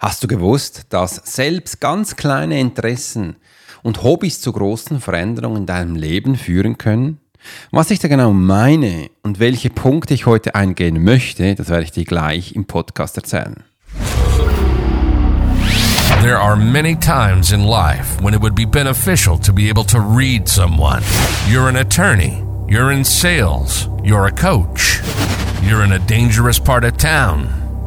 Hast du gewusst, dass selbst ganz kleine Interessen und Hobbys zu großen Veränderungen in deinem Leben führen können? Was ich da genau meine und welche Punkte ich heute eingehen möchte, das werde ich dir gleich im Podcast erzählen. There are many times in life when it would be beneficial to be able to read someone. You're an attorney, you're in sales, you're a coach, you're in a dangerous part of town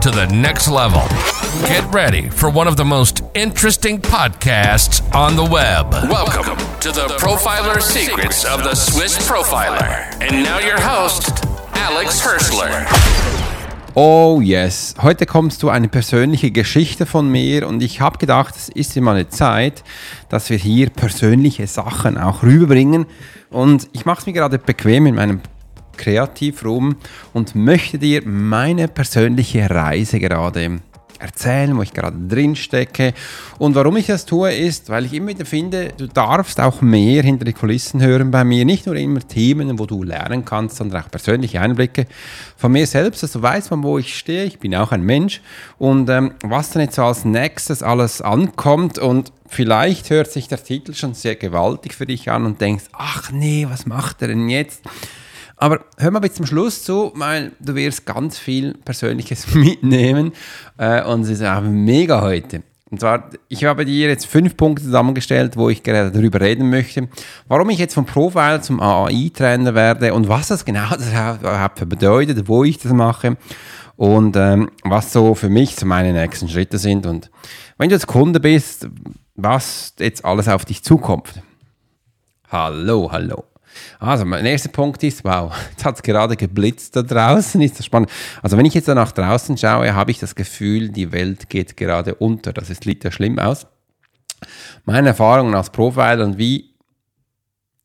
to the next level. Get ready for one of the most interesting podcasts on the web. Welcome to the Profiler Secrets of the Swiss Profiler. And now your host, Alex Hirschler. Oh yes, heute kommst du eine persönliche Geschichte von mir und ich habe gedacht, es ist immer eine Zeit, dass wir hier persönliche Sachen auch rüberbringen und ich mache es mir gerade bequem in meinem Kreativraum und möchte dir meine persönliche Reise gerade erzählen, wo ich gerade drin stecke. Und warum ich das tue, ist, weil ich immer wieder finde, du darfst auch mehr hinter die Kulissen hören bei mir. Nicht nur immer Themen, wo du lernen kannst, sondern auch persönliche Einblicke von mir selbst. Also weiß man, wo ich stehe. Ich bin auch ein Mensch. Und ähm, was dann jetzt so als nächstes alles ankommt und Vielleicht hört sich der Titel schon sehr gewaltig für dich an und denkst, ach nee, was macht er denn jetzt? Aber hör mal bis zum Schluss zu, weil du wirst ganz viel Persönliches mitnehmen äh, und es ist auch mega heute. Und zwar, ich habe dir jetzt fünf Punkte zusammengestellt, wo ich gerade darüber reden möchte, warum ich jetzt vom Profile zum AI-Trainer werde und was das genau überhaupt bedeutet, wo ich das mache und ähm, was so für mich so meine nächsten Schritte sind. Und wenn du jetzt Kunde bist, was jetzt alles auf dich zukommt. Hallo, hallo. Also, mein erster Punkt ist, wow, jetzt hat es gerade geblitzt da draußen, ist das spannend. Also, wenn ich jetzt nach draußen schaue, habe ich das Gefühl, die Welt geht gerade unter. Das ist, sieht ja schlimm aus. Meine Erfahrungen als Profiler und wie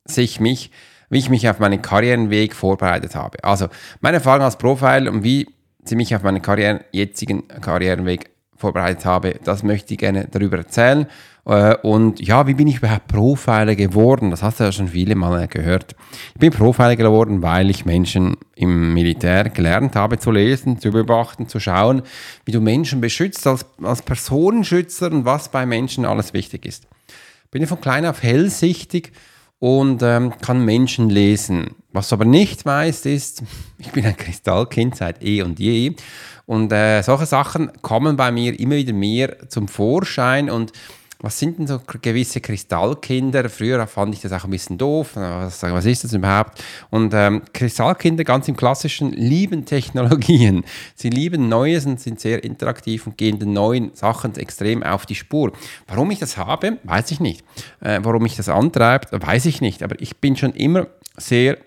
sich mich, wie ich mich auf meinen Karrierenweg vorbereitet habe. Also, meine Erfahrung als Profiler und wie sie mich auf meinen Karrieren, jetzigen Karrierenweg vorbereitet habe, das möchte ich gerne darüber erzählen. Äh, und ja, wie bin ich überhaupt Profiler geworden? Das hast du ja schon viele Mal gehört. Ich bin Profiler geworden, weil ich Menschen im Militär gelernt habe zu lesen, zu beobachten, zu schauen, wie du Menschen beschützt als, als Personenschützer und was bei Menschen alles wichtig ist. Bin ich von klein auf hellsichtig und ähm, kann Menschen lesen. Was du aber nicht weißt, ist, ich bin ein Kristallkind seit eh und je. Und äh, solche Sachen kommen bei mir immer wieder mehr zum Vorschein und was sind denn so gewisse Kristallkinder? Früher fand ich das auch ein bisschen doof. Was, ist das überhaupt? Und ähm, Kristallkinder, ganz im klassischen, lieben Technologien. Sie lieben Neues und sind sehr interaktiv und gehen den neuen Sachen extrem auf die Spur. Warum ich das habe, weiß ich nicht. Äh, warum mich das antreibt, weiß ich nicht. Aber ich bin schon immer sehr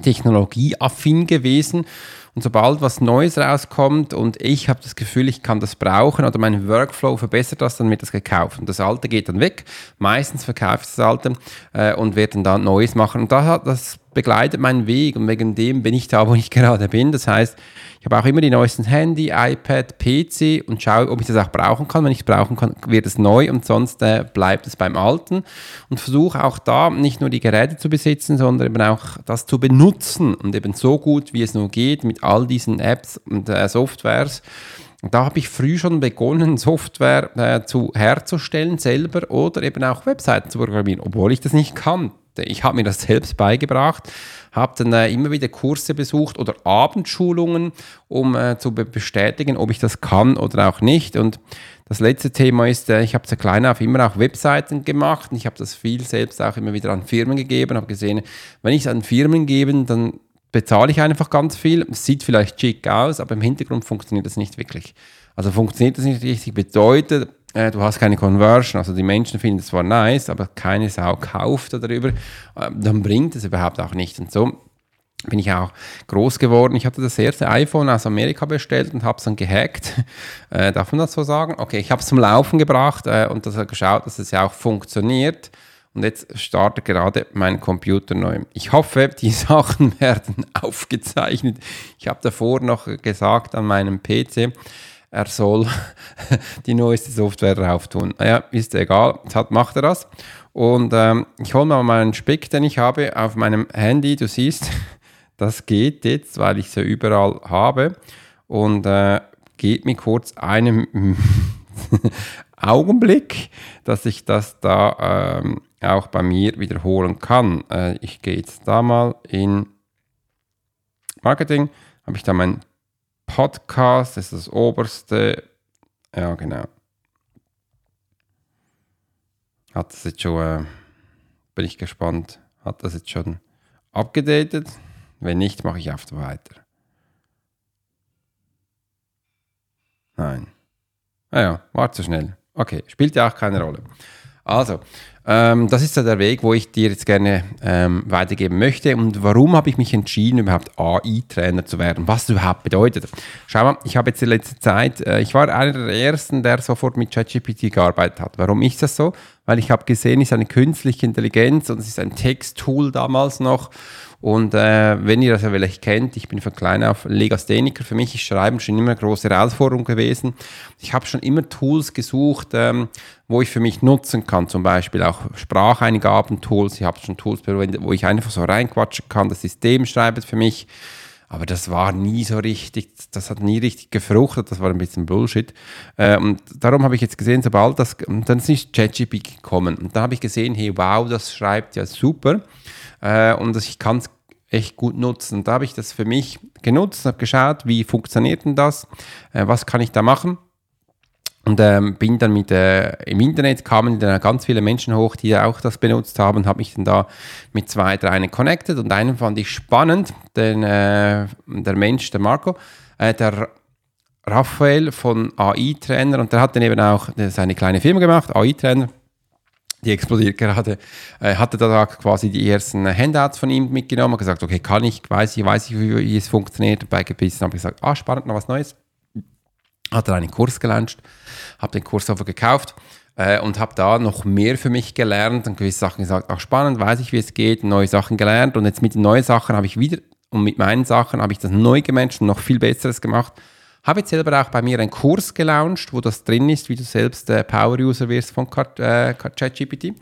technologieaffin gewesen und sobald was Neues rauskommt und ich habe das Gefühl, ich kann das brauchen oder mein Workflow verbessert das, dann wird das gekauft. Und das Alte geht dann weg. Meistens verkaufe ich das Alte äh, und werde dann Neues machen. Und das, das begleitet meinen Weg und wegen dem bin ich da, wo ich gerade bin. Das heißt, ich habe auch immer die neuesten Handy, iPad, PC und schaue, ob ich das auch brauchen kann. Wenn ich es brauchen kann, wird es neu und sonst äh, bleibt es beim Alten. Und versuche auch da nicht nur die Geräte zu besitzen, sondern eben auch das zu benutzen und eben so gut, wie es nur geht, mit all diesen Apps und äh, Softwares. Und da habe ich früh schon begonnen, Software äh, zu herzustellen selber oder eben auch Webseiten zu programmieren, obwohl ich das nicht kannte. Ich habe mir das selbst beigebracht habe dann äh, immer wieder Kurse besucht oder Abendschulungen, um äh, zu bestätigen, ob ich das kann oder auch nicht. Und das letzte Thema ist, äh, ich habe zu klein auf immer auch Webseiten gemacht und ich habe das viel selbst auch immer wieder an Firmen gegeben, habe gesehen, wenn ich es an Firmen gebe, dann bezahle ich einfach ganz viel. Sieht vielleicht schick aus, aber im Hintergrund funktioniert das nicht wirklich. Also funktioniert das nicht richtig, bedeutet, äh, du hast keine Conversion, also die Menschen finden es zwar nice, aber keine Sau kauft darüber, äh, dann bringt es überhaupt auch nicht. Und so bin ich auch groß geworden. Ich hatte das erste iPhone aus Amerika bestellt und habe es dann gehackt. Äh, darf man das so sagen? Okay, ich habe es zum Laufen gebracht äh, und das geschaut, dass es ja auch funktioniert. Und jetzt startet gerade mein Computer neu. Ich hoffe, die Sachen werden aufgezeichnet. Ich habe davor noch gesagt an meinem PC, er soll die neueste Software drauf tun. Ja, ist egal, jetzt macht er das. Und ähm, ich hole mal meinen Speck, den ich habe, auf meinem Handy. Du siehst, das geht jetzt, weil ich sie überall habe. Und äh, geht mir kurz einen Augenblick, dass ich das da ähm, auch bei mir wiederholen kann. Äh, ich gehe jetzt da mal in Marketing, habe ich da mein Podcast, ist das oberste. Ja, genau. Hat das jetzt schon, äh, bin ich gespannt, hat das jetzt schon abgedatet? Wenn nicht, mache ich einfach weiter. Nein. Naja, ah war zu schnell. Okay, spielt ja auch keine Rolle. Also, ähm, das ist ja der Weg, wo ich dir jetzt gerne ähm, weitergeben möchte. Und warum habe ich mich entschieden, überhaupt AI-Trainer zu werden? Was das überhaupt bedeutet? Schau mal, ich habe jetzt in letzter Zeit, äh, ich war einer der Ersten, der sofort mit ChatGPT gearbeitet hat. Warum ist das so? Weil ich habe gesehen, es ist eine künstliche Intelligenz und es ist ein Texttool damals noch. Und äh, wenn ihr das ja vielleicht kennt, ich bin von klein auf Legastheniker. Für mich ist Schreiben schon immer eine große Herausforderung gewesen. Ich habe schon immer Tools gesucht, ähm, wo ich für mich nutzen kann. Zum Beispiel auch Spracheingaben-Tools. Ich habe schon Tools, wo ich einfach so reinquatschen kann. Das System schreibt für mich. Aber das war nie so richtig, das hat nie richtig gefruchtet, das war ein bisschen Bullshit. Äh, und darum habe ich jetzt gesehen, sobald das, dann ist ChatGPT gekommen. Und da habe ich gesehen, hey, wow, das schreibt ja super äh, und ich kann es echt gut nutzen. Da habe ich das für mich genutzt, habe geschaut, wie funktioniert denn das, äh, was kann ich da machen. Und ähm, bin dann mit, äh, im Internet kamen dann ganz viele Menschen hoch, die auch das benutzt haben, habe mich dann da mit zwei, drei connected. Und einen fand ich spannend, den, äh, der Mensch, der Marco, äh, der Raphael von AI-Trainer und der hat dann eben auch seine kleine Firma gemacht, AI-Trainer die explodiert gerade, äh, hatte da quasi die ersten Handouts von ihm mitgenommen und gesagt, okay, kann ich, weiß ich, weiß ich, wie, es funktioniert. Bei gebissen habe ich gesagt, ah, spannend, noch was Neues. Hat er einen Kurs gelauncht, habe den Kurs einfach gekauft äh, und habe da noch mehr für mich gelernt und gewisse Sachen gesagt, ach spannend, weiß ich, wie es geht, neue Sachen gelernt und jetzt mit den neuen Sachen habe ich wieder und mit meinen Sachen habe ich das neu gemanagt und noch viel Besseres gemacht habe jetzt selber auch bei mir einen Kurs gelauncht, wo das drin ist, wie du selbst äh, Power-User wirst von äh, ChatGPT.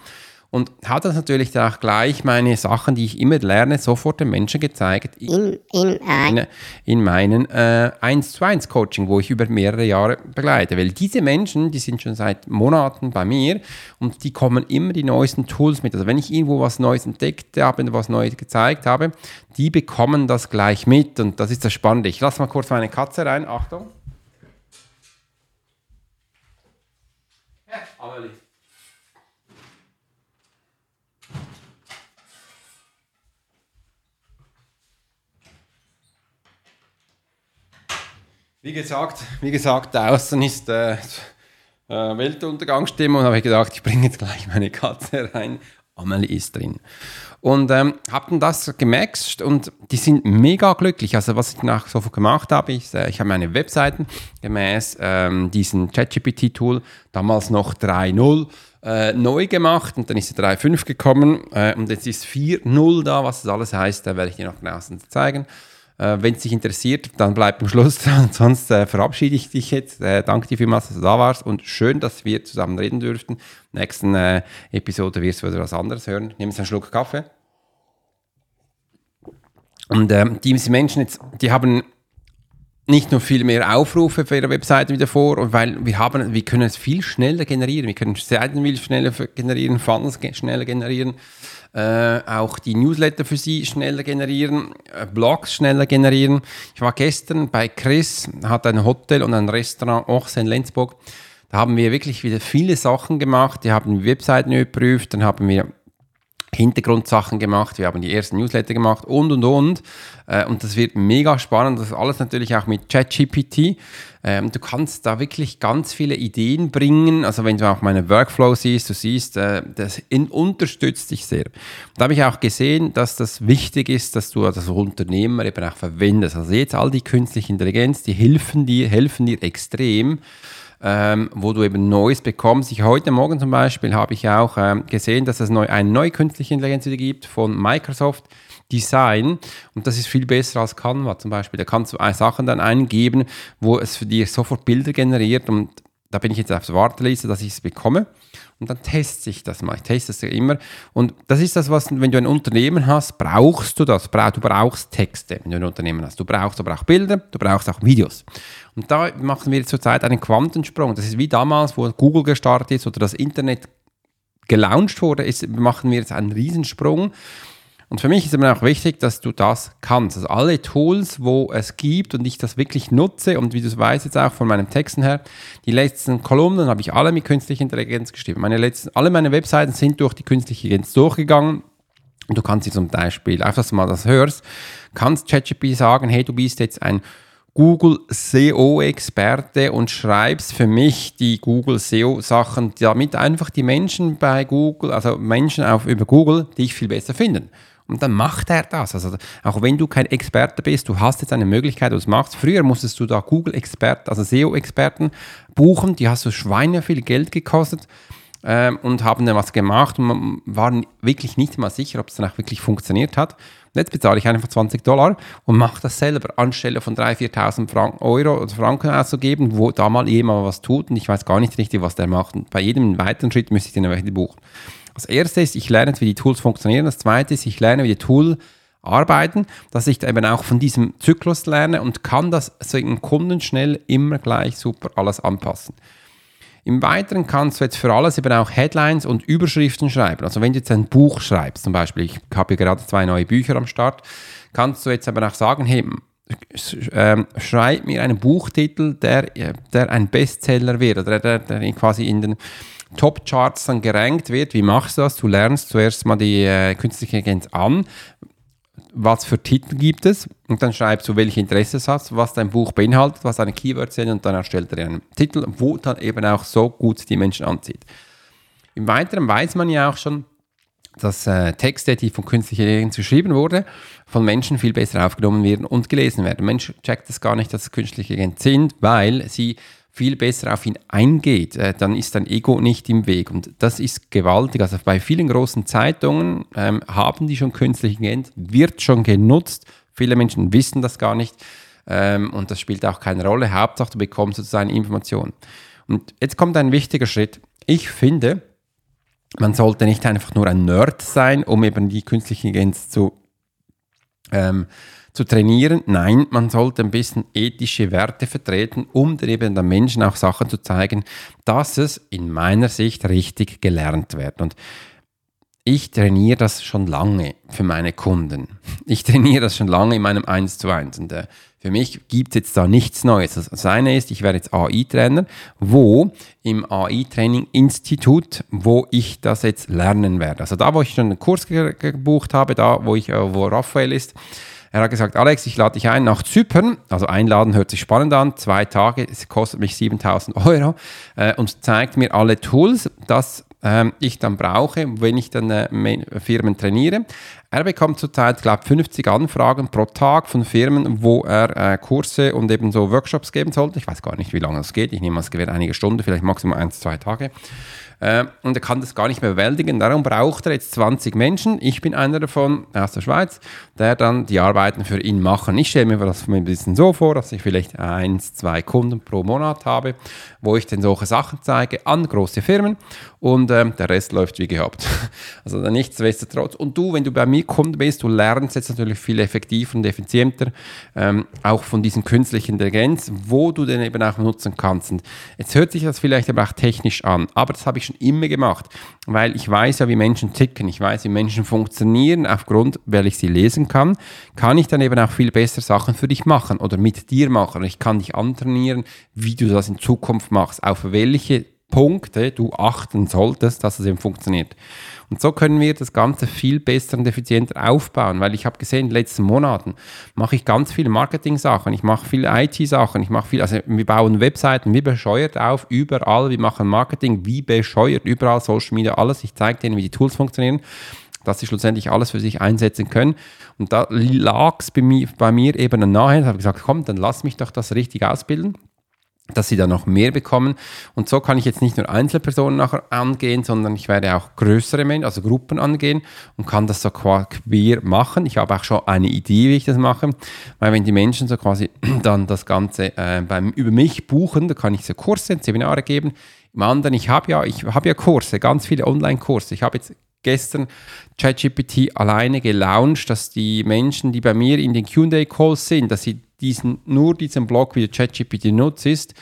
Und hat das natürlich dann auch gleich meine Sachen, die ich immer lerne, sofort den Menschen gezeigt in, in, in, in meinen äh, 1 zu 1 Coaching, wo ich über mehrere Jahre begleite. Weil diese Menschen, die sind schon seit Monaten bei mir und die kommen immer die neuesten Tools mit. Also wenn ich irgendwo was Neues entdeckt habe, was Neues gezeigt habe, die bekommen das gleich mit und das ist das Spannende. Ich lasse mal kurz meine Katze rein. Achtung. Wie gesagt, wie gesagt, draußen ist äh, äh, Weltuntergangsstimmung. habe ich gedacht, ich bringe jetzt gleich meine Katze rein. Amelie ist drin. Und ähm, habe dann das gemaxt und die sind mega glücklich. Also was ich nach sofort gemacht habe, ist, äh, ich habe meine Webseiten gemäß ähm, diesem ChatGPT-Tool, damals noch 3.0, äh, neu gemacht und dann ist die 3.5 gekommen äh, und jetzt ist 4.0 da, was das alles heißt, da werde ich dir noch genau zeigen. Äh, Wenn es dich interessiert, dann bleib am Schluss dran. Sonst äh, verabschiede ich dich jetzt. Äh, danke dir vielmals, dass du da warst und schön, dass wir zusammen reden dürften. Nächsten äh, Episode wirst du wieder was anderes hören. Nimm jetzt einen Schluck Kaffee. Und ähm, diese Menschen jetzt, die haben nicht nur viel mehr Aufrufe für ihre Webseite wieder vor, weil wir haben, wir können es viel schneller generieren. Wir können Seiten viel schneller generieren, Funnels schneller generieren äh, auch die Newsletter für Sie schneller generieren, äh, Blogs schneller generieren. Ich war gestern bei Chris, hat ein Hotel und ein Restaurant, auch in Lenzburg. Da haben wir wirklich wieder viele Sachen gemacht. Die haben Webseiten überprüft, dann haben wir Hintergrundsachen gemacht, wir haben die ersten Newsletter gemacht und und und. Äh, und das wird mega spannend. Das ist alles natürlich auch mit ChatGPT. Ähm, du kannst da wirklich ganz viele Ideen bringen. Also wenn du auch meine Workflow siehst, du siehst, äh, das unterstützt dich sehr. Da habe ich auch gesehen, dass das wichtig ist, dass du das Unternehmer eben auch verwendest. Also jetzt all die künstliche Intelligenz, die helfen dir, helfen dir extrem ähm, wo du eben Neues bekommst. Ich, heute Morgen zum Beispiel habe ich auch ähm, gesehen, dass es neu, eine neue künstliche Intelligenz wieder gibt von Microsoft Design und das ist viel besser als Canva zum Beispiel. Da kannst du Sachen dann eingeben, wo es für dich sofort Bilder generiert und da bin ich jetzt auf der Warteliste, dass ich es bekomme. Und dann teste ich das mal. Ich teste es ja immer. Und das ist das, was, wenn du ein Unternehmen hast, brauchst du das. Du brauchst Texte, wenn du ein Unternehmen hast. Du brauchst aber auch Bilder, du brauchst auch Videos. Und da machen wir zurzeit einen Quantensprung. Das ist wie damals, wo Google gestartet ist oder das Internet gelauncht wurde, ist, machen wir jetzt einen Riesensprung. Und für mich ist immer auch wichtig, dass du das kannst. Also alle Tools, wo es gibt und ich das wirklich nutze und wie du es weißt jetzt auch von meinen Texten her, die letzten Kolumnen habe ich alle mit künstlicher Intelligenz geschrieben. Meine letzten, alle meine Webseiten sind durch die künstliche Intelligenz durchgegangen. Und du kannst sie zum Beispiel, einfach dass du mal das hörst, kannst ChatGPT sagen, hey, du bist jetzt ein Google SEO-Experte und schreibst für mich die Google SEO-Sachen, damit einfach die Menschen bei Google, also Menschen auf, über Google, dich viel besser finden. Und dann macht er das. Also auch wenn du kein Experte bist, du hast jetzt eine Möglichkeit, du es machst. Früher musstest du da Google-Experten, also SEO-Experten buchen, die hast du Schweine viel Geld gekostet ähm, und haben dann was gemacht und man war wirklich nicht mal sicher, ob es dann auch wirklich funktioniert hat. Und jetzt bezahle ich einfach 20 Dollar und mache das selber, anstelle von 3.000, 4.000 Frank Euro oder Franken auszugeben, wo da mal jemand was tut und ich weiß gar nicht richtig, was der macht. Und bei jedem weiteren Schritt müsste ich den welche buchen. Das erste ist, ich lerne, wie die Tools funktionieren. Das zweite ist, ich lerne, wie die Tools arbeiten, dass ich eben auch von diesem Zyklus lerne und kann das so im Kunden schnell immer gleich super alles anpassen. Im Weiteren kannst du jetzt für alles eben auch Headlines und Überschriften schreiben. Also wenn du jetzt ein Buch schreibst, zum Beispiel, ich habe gerade zwei neue Bücher am Start, kannst du jetzt aber auch sagen, hey, ähm, schreib mir einen Buchtitel, der, der ein Bestseller wird oder der, der quasi in den Top-Charts dann gerankt wird. Wie machst du das? Du lernst zuerst mal die äh, künstliche Intelligenz an. Was für Titel gibt es? Und dann schreibst du, welche Interesse du hast, was dein Buch beinhaltet, was deine Keywords sind und dann erstellt er einen Titel, wo dann eben auch so gut die Menschen anzieht. Im Weiteren weiß man ja auch schon, dass äh, Texte, die von künstlicher Intelligenz geschrieben wurden, von Menschen viel besser aufgenommen werden und gelesen werden. Mensch checkt das gar nicht, dass es künstliche Intelligenz sind, weil sie viel besser auf ihn eingeht, äh, dann ist dein Ego nicht im Weg. Und das ist gewaltig. Also bei vielen großen Zeitungen ähm, haben die schon künstliche Intelligenz, wird schon genutzt. Viele Menschen wissen das gar nicht. Ähm, und das spielt auch keine Rolle. Hauptsache, du bekommst sozusagen Informationen. Und jetzt kommt ein wichtiger Schritt. Ich finde, man sollte nicht einfach nur ein Nerd sein, um eben die künstliche Intelligenz zu ähm, zu trainieren. Nein, man sollte ein bisschen ethische Werte vertreten, um eben den Menschen auch Sachen zu zeigen, dass es in meiner Sicht richtig gelernt wird. Und ich trainiere das schon lange für meine Kunden. Ich trainiere das schon lange in meinem 1 zu 1. Und äh, für mich gibt es jetzt da nichts Neues. Das eine ist, ich werde jetzt AI-Trainer, wo im AI-Training-Institut, wo ich das jetzt lernen werde. Also da, wo ich schon einen Kurs gebucht habe, da, wo, ich, äh, wo Raphael ist, er hat gesagt, Alex, ich lade dich ein nach Zypern. Also einladen hört sich spannend an. Zwei Tage, es kostet mich 7000 Euro äh, und zeigt mir alle Tools, dass ähm, ich dann brauche, wenn ich dann äh, Firmen trainiere. Er bekommt zurzeit, glaube ich, 50 Anfragen pro Tag von Firmen, wo er äh, Kurse und eben so Workshops geben sollte. Ich weiß gar nicht, wie lange das geht. Ich nehme an, es gewährt einige Stunden, vielleicht maximal ein, zwei Tage. Äh, und er kann das gar nicht mehr bewältigen. Darum braucht er jetzt 20 Menschen. Ich bin einer davon aus der Schweiz, der dann die Arbeiten für ihn machen. Ich stelle mir das ein bisschen so vor, dass ich vielleicht eins, zwei Kunden pro Monat habe, wo ich dann solche Sachen zeige an große Firmen und ähm, der Rest läuft wie gehabt. Also nichtsdestotrotz. Und du, wenn du bei mir Kunde bist, du lernst jetzt natürlich viel effektiver und effizienter, ähm, auch von diesen künstlichen Intelligenz, wo du den eben auch nutzen kannst. Und jetzt hört sich das vielleicht aber auch technisch an, aber das habe ich schon immer gemacht, weil ich weiß ja, wie Menschen ticken, ich weiß, wie Menschen funktionieren, aufgrund, weil ich sie lesen kann, kann ich dann eben auch viel besser Sachen für dich machen oder mit dir machen. Ich kann dich antrainieren, wie du das in Zukunft machst, auf welche Punkte du achten solltest, dass es eben funktioniert. Und so können wir das Ganze viel besser und effizienter aufbauen, weil ich habe gesehen, in den letzten Monaten mache ich ganz viele Marketing-Sachen, ich mache viele IT-Sachen, ich mache viel, also wir bauen Webseiten wie bescheuert auf, überall, wir machen Marketing wie bescheuert, überall Social Media, alles. Ich zeige denen, wie die Tools funktionieren dass sie schlussendlich alles für sich einsetzen können. Und da lag es bei mir, bei mir eben da habe ich gesagt, komm, dann lass mich doch das richtig ausbilden. Dass sie dann noch mehr bekommen. Und so kann ich jetzt nicht nur Einzelpersonen nachher angehen, sondern ich werde auch größere Menschen, also Gruppen angehen und kann das so quer machen. Ich habe auch schon eine Idee, wie ich das mache, weil wenn die Menschen so quasi dann das Ganze äh, beim, über mich buchen, da kann ich so Kurse, Seminare geben. Im anderen, ich habe ja, ich habe ja Kurse, ganz viele Online-Kurse. Ich habe jetzt gestern ChatGPT alleine gelauncht, dass die Menschen, die bei mir in den Q&A-Calls sind, dass sie diesen, nur diesen Blog, wie ChatGPT nutzt ist,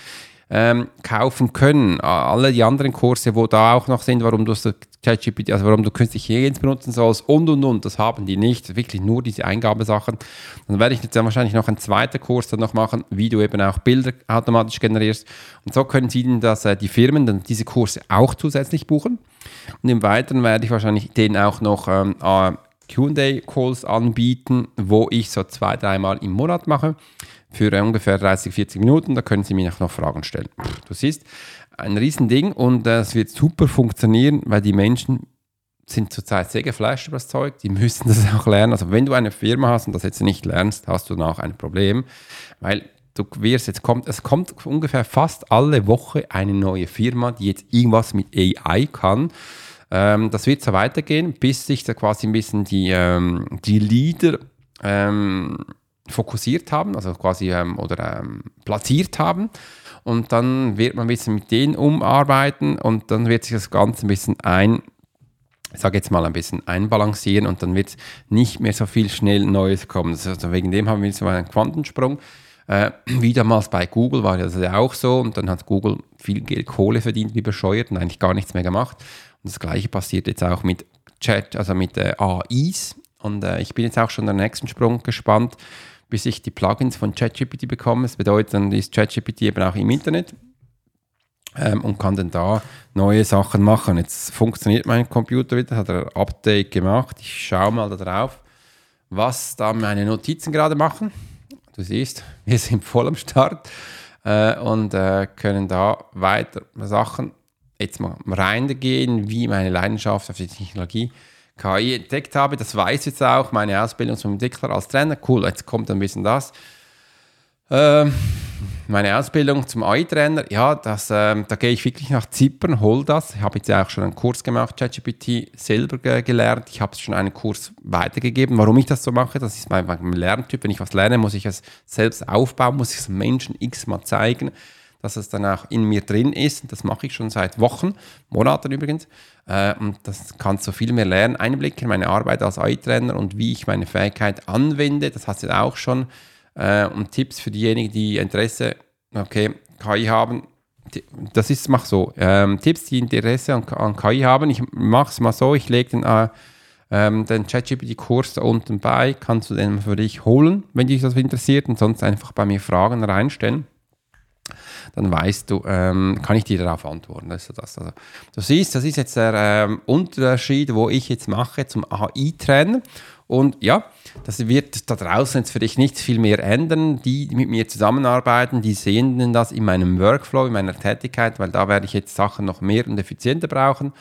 ähm, kaufen können. Alle die anderen Kurse, wo da auch noch sind, warum du ChatGPT, also warum du künstliche Intelligenz benutzen sollst und und und, das haben die nicht. Wirklich nur diese Eingabesachen. Dann werde ich jetzt wahrscheinlich noch einen zweiten Kurs dann noch machen, wie du eben auch Bilder automatisch generierst. Und so können sie dann, dass äh, die Firmen dann diese Kurse auch zusätzlich buchen. Und im Weiteren werde ich wahrscheinlich denen auch noch ähm, äh, QA-Calls anbieten, wo ich so zwei, dreimal im Monat mache für ungefähr 30, 40 Minuten. Da können Sie mir noch Fragen stellen. Du siehst, ein Riesending und es wird super funktionieren, weil die Menschen sind zurzeit sehr geflasht über das Zeug, die müssen das auch lernen. Also wenn du eine Firma hast und das jetzt nicht lernst, hast du noch ein Problem, weil du wirst jetzt kommt, es kommt ungefähr fast alle Woche eine neue Firma, die jetzt irgendwas mit AI kann. Ähm, das wird so weitergehen, bis sich da quasi ein bisschen die, ähm, die Leader ähm, fokussiert haben, also quasi ähm, oder ähm, platziert haben. Und dann wird man ein bisschen mit denen umarbeiten und dann wird sich das Ganze ein bisschen ein, ich sage jetzt mal ein bisschen einbalancieren und dann wird nicht mehr so viel schnell Neues kommen. Also wegen dem haben wir so einen Quantensprung. Äh, wie damals bei Google war das ja auch so und dann hat Google viel Geld Kohle verdient, wie bescheuert und eigentlich gar nichts mehr gemacht. Und das gleiche passiert jetzt auch mit Chat, also mit äh, AIs. Und äh, ich bin jetzt auch schon den nächsten Sprung gespannt bis ich die Plugins von ChatGPT bekomme. Das bedeutet, dann ist ChatGPT eben auch im Internet ähm, und kann dann da neue Sachen machen. Jetzt funktioniert mein Computer wieder, hat er ein Update gemacht. Ich schaue mal da drauf, was da meine Notizen gerade machen. Du siehst, wir sind voll am Start äh, und äh, können da weiter Sachen jetzt mal reingehen, wie meine Leidenschaft auf die Technologie KI entdeckt habe. Das weiß jetzt auch meine Ausbildung zum Entwickler als Trainer. Cool, jetzt kommt ein bisschen das. Ähm, meine Ausbildung zum AI-Trainer, ja, das, ähm, da gehe ich wirklich nach Zypern, hol das. Ich habe jetzt auch schon einen Kurs gemacht, ChatGPT selber ge gelernt. Ich habe schon einen Kurs weitergegeben. Warum ich das so mache, das ist mein, mein Lerntyp. Wenn ich was lerne, muss ich es selbst aufbauen, muss ich es Menschen x-mal zeigen dass es dann auch in mir drin ist. Das mache ich schon seit Wochen, Monaten übrigens. Äh, und das kannst du viel mehr lernen. Einblick in meine Arbeit als AI-Trainer und wie ich meine Fähigkeit anwende. Das hast du auch schon. Äh, und Tipps für diejenigen, die Interesse, okay, KI haben. Das ist, mach so. Ähm, Tipps, die Interesse an, an KI haben. Ich mache es mal so. Ich lege den äh, ähm, den ChatGPT-Kurs da unten bei, kannst du den für dich holen, wenn dich das interessiert und sonst einfach bei mir Fragen reinstellen dann weißt du, ähm, kann ich dir darauf antworten. Das das. Also, du siehst, das ist jetzt der ähm, Unterschied, wo ich jetzt mache zum AI-Trainer. Und ja, das wird da draußen jetzt für dich nicht viel mehr ändern. Die, die mit mir zusammenarbeiten, die sehen das in meinem Workflow, in meiner Tätigkeit, weil da werde ich jetzt Sachen noch mehr und effizienter brauchen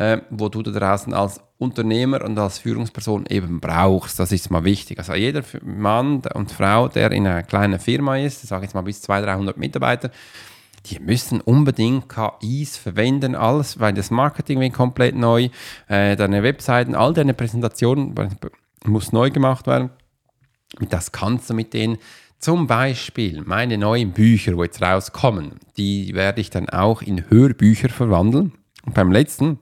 äh, wo du da draußen als Unternehmer und als Führungsperson eben brauchst. Das ist mal wichtig. Also jeder Mann und Frau, der in einer kleinen Firma ist, sage ich jetzt mal bis 200, 300 Mitarbeiter, die müssen unbedingt KIs verwenden, alles, weil das Marketing wird komplett neu, äh, deine Webseiten, all deine Präsentationen muss neu gemacht werden. Und das kannst du mit denen zum Beispiel meine neuen Bücher, wo jetzt rauskommen, die werde ich dann auch in Hörbücher verwandeln. Und beim letzten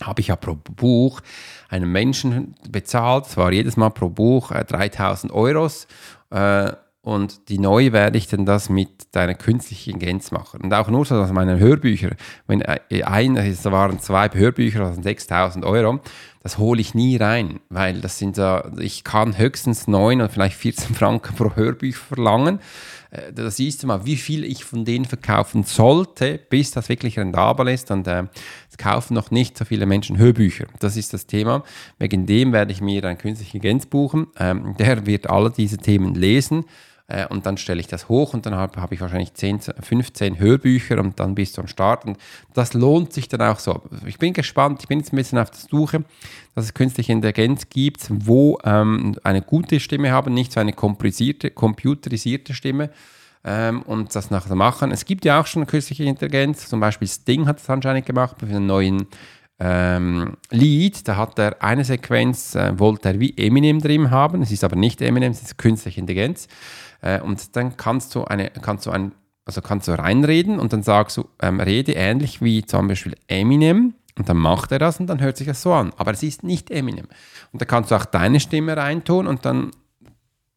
habe ich ja pro Buch einen Menschen bezahlt, zwar jedes Mal pro Buch äh, 3000 Euros. Äh, und die neue werde ich dann das mit deiner künstlichen Intelligenz machen. Und auch nur so, dass meine Hörbücher, wenn äh, ein, es waren zwei Hörbücher, das sind 6000 Euro, das hole ich nie rein, weil das sind so, ich kann höchstens 9 oder vielleicht 14 Franken pro Hörbuch verlangen. Äh, da siehst du mal, wie viel ich von denen verkaufen sollte, bis das wirklich rentabel ist. Und äh, es kaufen noch nicht so viele Menschen Hörbücher. Das ist das Thema. Wegen dem werde ich mir einen künstlichen Intelligenz buchen. Ähm, der wird alle diese Themen lesen äh, und dann stelle ich das hoch und dann habe hab ich wahrscheinlich 10, 15 Hörbücher und dann bist du am Start. Und das lohnt sich dann auch so. Ich bin gespannt, ich bin jetzt ein bisschen auf der Suche, dass es künstliche Intelligenz gibt, wo ähm, eine gute Stimme haben, nicht so eine komprimierte, computerisierte Stimme. ähm, und das nachher machen. Es gibt ja auch schon künstliche Intelligenz, zum Beispiel Sting hat es anscheinend gemacht für einen neuen ähm, Lied. Da hat er eine Sequenz, äh, wollte er wie Eminem drin haben, es ist aber nicht Eminem, es ist künstliche Intelligenz. Äh, und dann kannst du eine, kannst du ein, also kannst du reinreden und dann sagst du, ähm, rede ähnlich wie zum Beispiel Eminem. Und dann macht er das und dann hört sich das so an. Aber es ist nicht Eminem. Und da kannst du auch deine Stimme reintun und dann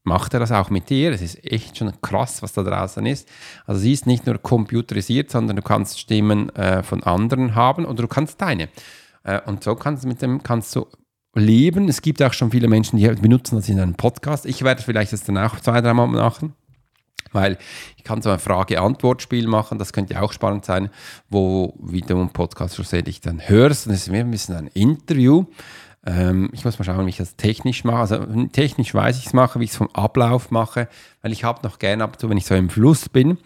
macht er das auch mit dir. Es ist echt schon krass, was da draußen ist. Also sie ist nicht nur computerisiert, sondern du kannst Stimmen äh, von anderen haben oder du kannst deine. Äh, und so kannst du mit dem kannst du leben. Es gibt auch schon viele Menschen, die benutzen das in einem Podcast. Ich werde vielleicht das dann auch zwei, dreimal machen. Weil ich kann so ein Frage-Antwort-Spiel machen, das könnte auch spannend sein, wo wie du einen Podcast schlussendlich dann hörst. Und es ist mir ein bisschen ein Interview. Ähm, ich muss mal schauen, wie ich das technisch mache. Also technisch weiß ich es mache, wie ich es vom Ablauf mache, weil ich habe noch gerne ab und zu, wenn ich so im Fluss bin.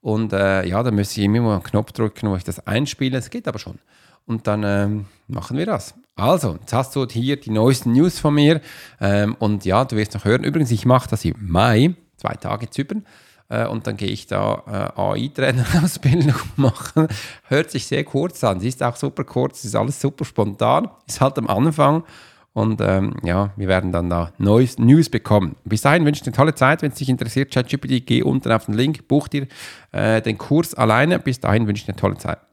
Und äh, ja, dann müsste ich immer mal einen Knopf drücken, wo ich das einspiele. Es geht aber schon. Und dann ähm, machen wir das. Also, jetzt hast du hier die neuesten News von mir. Ähm, und ja, du wirst noch hören. Übrigens, ich mache das im Mai zwei Tage Zypern. Äh, und dann gehe ich da äh, AI-Trainer-Ausbildung machen. Hört sich sehr kurz an. Sie ist auch super kurz, ist alles super spontan. Ist halt am Anfang. Und ähm, ja, wir werden dann da Neues, News bekommen. Bis dahin wünsche ich eine tolle Zeit. Wenn es dich interessiert, ChatGPT, geh unten auf den Link, buch dir äh, den Kurs alleine. Bis dahin wünsche ich eine tolle Zeit.